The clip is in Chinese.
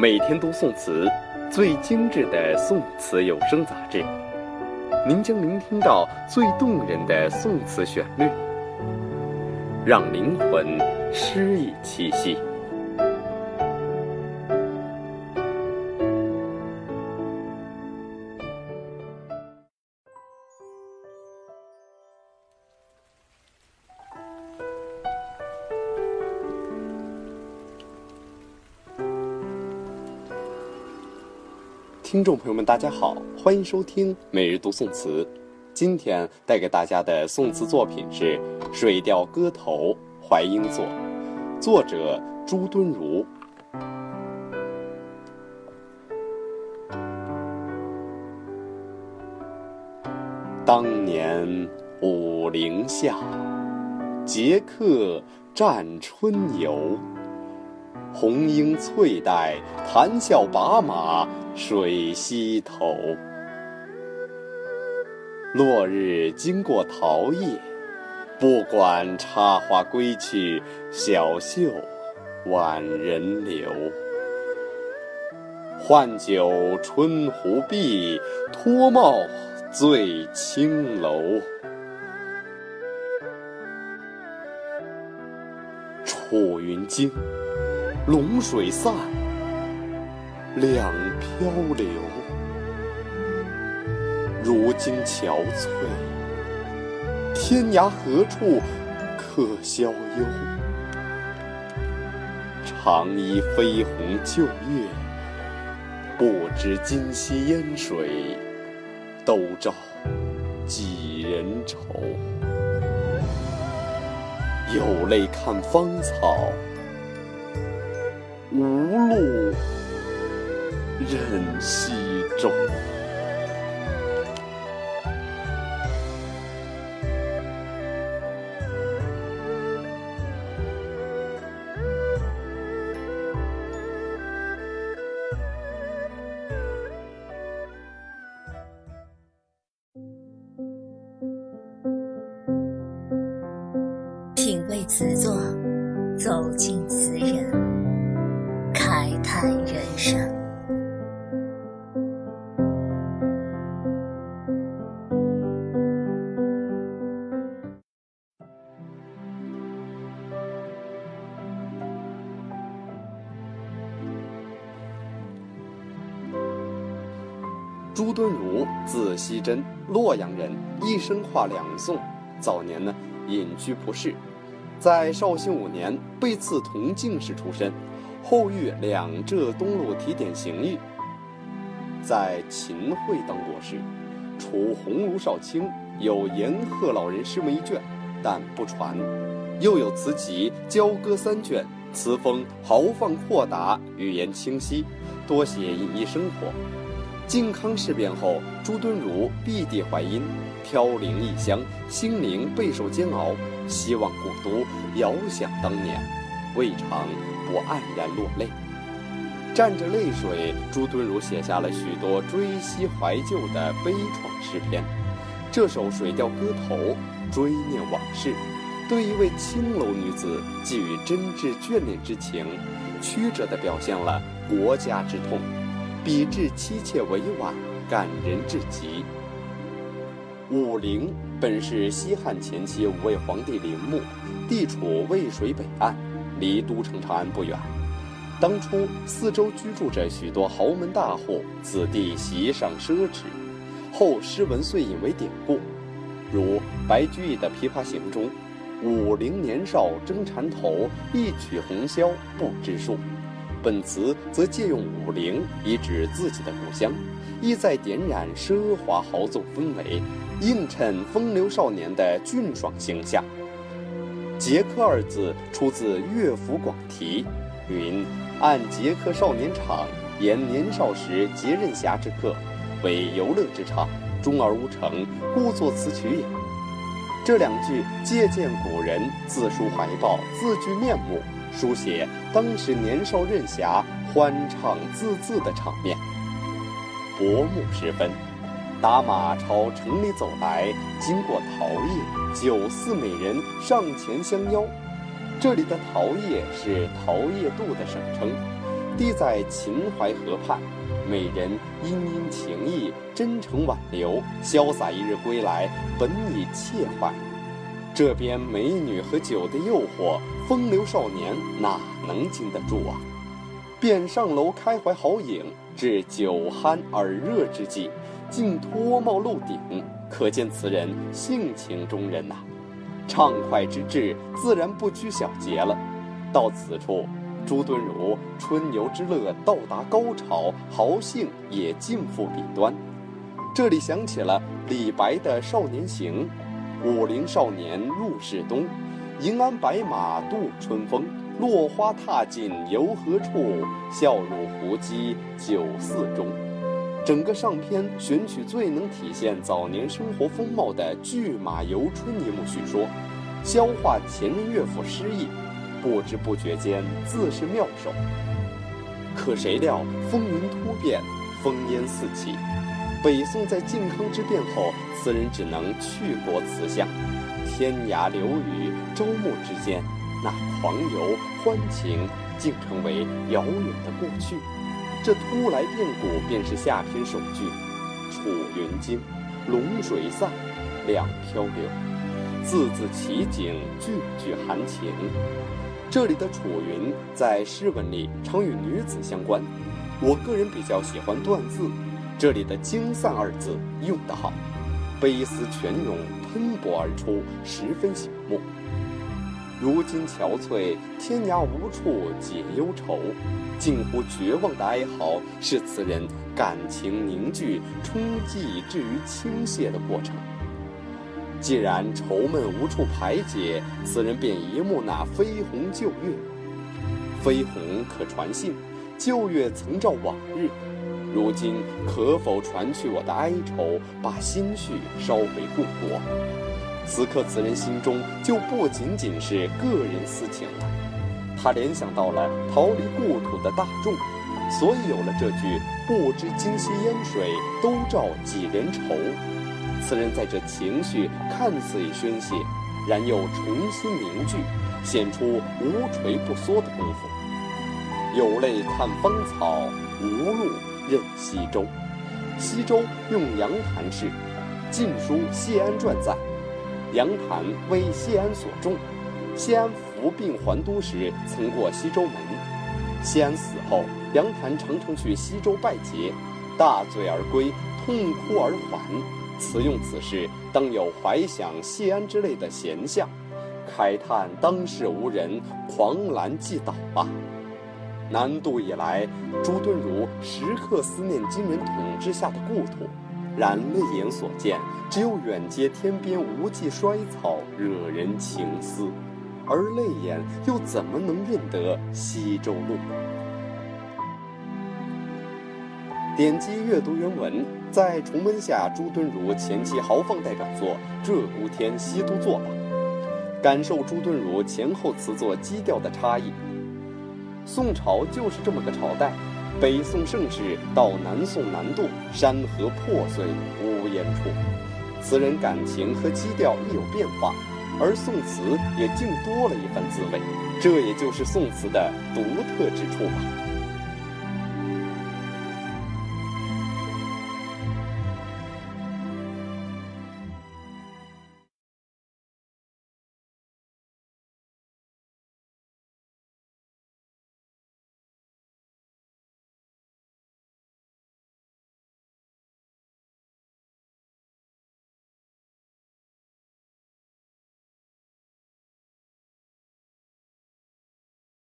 每天读宋词，最精致的宋词有声杂志，您将聆听到最动人的宋词旋律，让灵魂诗意栖息。听众朋友们，大家好，欢迎收听每日读宋词。今天带给大家的宋词作品是《水调歌头·淮阴作》，作者朱敦儒。当年武陵下，捷克战春游。红缨翠带，谈笑把马水西头。落日经过桃叶，不管插花归去，小袖挽人流。换酒春壶碧，脱帽醉青楼。楚云惊。龙水散，两漂流。如今憔悴，天涯何处可消忧？长忆飞鸿旧月，不知今夕烟水，都照几人愁？有泪看芳草。无路任西中。品味词作，朱敦儒，字希真，洛阳人，一生画两宋。早年呢，隐居蒲氏，在绍兴五年被赐同进士出身。后遇两浙东路提点刑狱，在秦桧当国师，除鸿儒少卿有言鹤老人诗文一卷，但不传；又有词集交歌三卷，词风豪放阔达，语言清晰，多写隐逸生活。靖康事变后，朱敦儒避地淮阴，飘零异乡，心灵备受煎熬，希望故都，遥想当年，未尝。不黯然落泪，蘸着泪水，朱敦儒写下了许多追昔怀旧的悲怆诗篇。这首《水调歌头》追念往事，对一位青楼女子寄予真挚眷恋之情，曲折地表现了国家之痛，笔致凄切委婉，感人至极。武陵本是西汉前期五位皇帝陵墓，地处渭水北岸。离都城长安不远，当初四周居住着许多豪门大户，子弟席上奢侈。后诗文遂引为典故，如白居易的《琵琶行》中：“武陵年少争缠头，一曲红绡不知数。”本词则借用武陵以指自己的故乡，意在点染奢华豪纵氛围，映衬风流少年的俊爽形象。杰克二字出自乐府广题，云：“按杰克少年场，言年少时节任侠之客，为游乐之场，终而无成，故作此曲也。”这两句借鉴古人自抒怀抱、自具面目，书写当时年少任侠、欢畅自恣的场面。薄暮时分。打马朝城里走来，经过桃叶，酒肆美人上前相邀。这里的桃叶是桃叶渡的省称，地在秦淮河畔，美人殷殷情意，真诚挽留，潇洒一日归来，本已切怀。这边美女和酒的诱惑，风流少年哪能经得住啊？便上楼开怀豪饮，至酒酣耳热之际，竟脱帽露顶，可见此人性情中人呐。畅快之至，自然不拘小节了。到此处，朱敦儒春游之乐到达高潮，豪兴也尽付笔端。这里想起了李白的《少年行》：“武陵少年入仕东，银鞍白马度春风。落花踏尽游何处？笑入胡姬酒肆中。”整个上篇选取最能体现早年生活风貌的《拒马游春》一幕叙说，消化前人乐府诗意。不知不觉间，自是妙手。可谁料风云突变，烽烟四起。北宋在靖康之变后，此人只能去国辞乡，天涯流语，朝暮之间，那狂游欢情竟成为遥远的过去。这突来变故，便是下篇首句：“楚云惊，龙水散，两漂流。”字字奇景，句句含情。这里的楚云在诗文里常与女子相关，我个人比较喜欢断字，这里的“惊散”二字用得好，悲思泉涌喷薄而出，十分醒目。如今憔悴，天涯无处解忧愁，近乎绝望的哀嚎，是词人感情凝聚、冲击至于倾泻的过程。既然愁闷无处排解，此人便一幕那飞鸿旧月。飞鸿可传信，旧月曾照往日，如今可否传去我的哀愁，把心绪捎回故国？此刻此人心中就不仅仅是个人私情了，他联想到了逃离故土的大众，所以有了这句“不知今夕烟水，都照几人愁”。此人在这情绪看似已宣泄，然又重新凝聚，显出无垂不缩的功夫。有泪看芳草，无路任西周。西周用杨谭氏，《晋书谢安传》载，杨谭为谢安所重。谢安服病还都时，曾过西周门。谢安死后，杨谭常常去西周拜谒，大醉而归，痛哭而还。此用此事，当有怀想谢安之类的闲相，慨叹当世无人，狂澜既倒啊！南渡以来，朱敦儒时刻思念金人统治下的故土，然泪眼所见，只有远接天边无际衰草，惹人情思，而泪眼又怎么能认得西周路？点击阅读原文，再重温下朱敦儒前期豪放代表作《鹧鸪天·西都作》吧，感受朱敦儒前后词作基调的差异。宋朝就是这么个朝代，北宋盛世到南宋南渡，山河破碎无烟处。词人感情和基调亦有变化，而宋词也竟多了一番滋味，这也就是宋词的独特之处吧。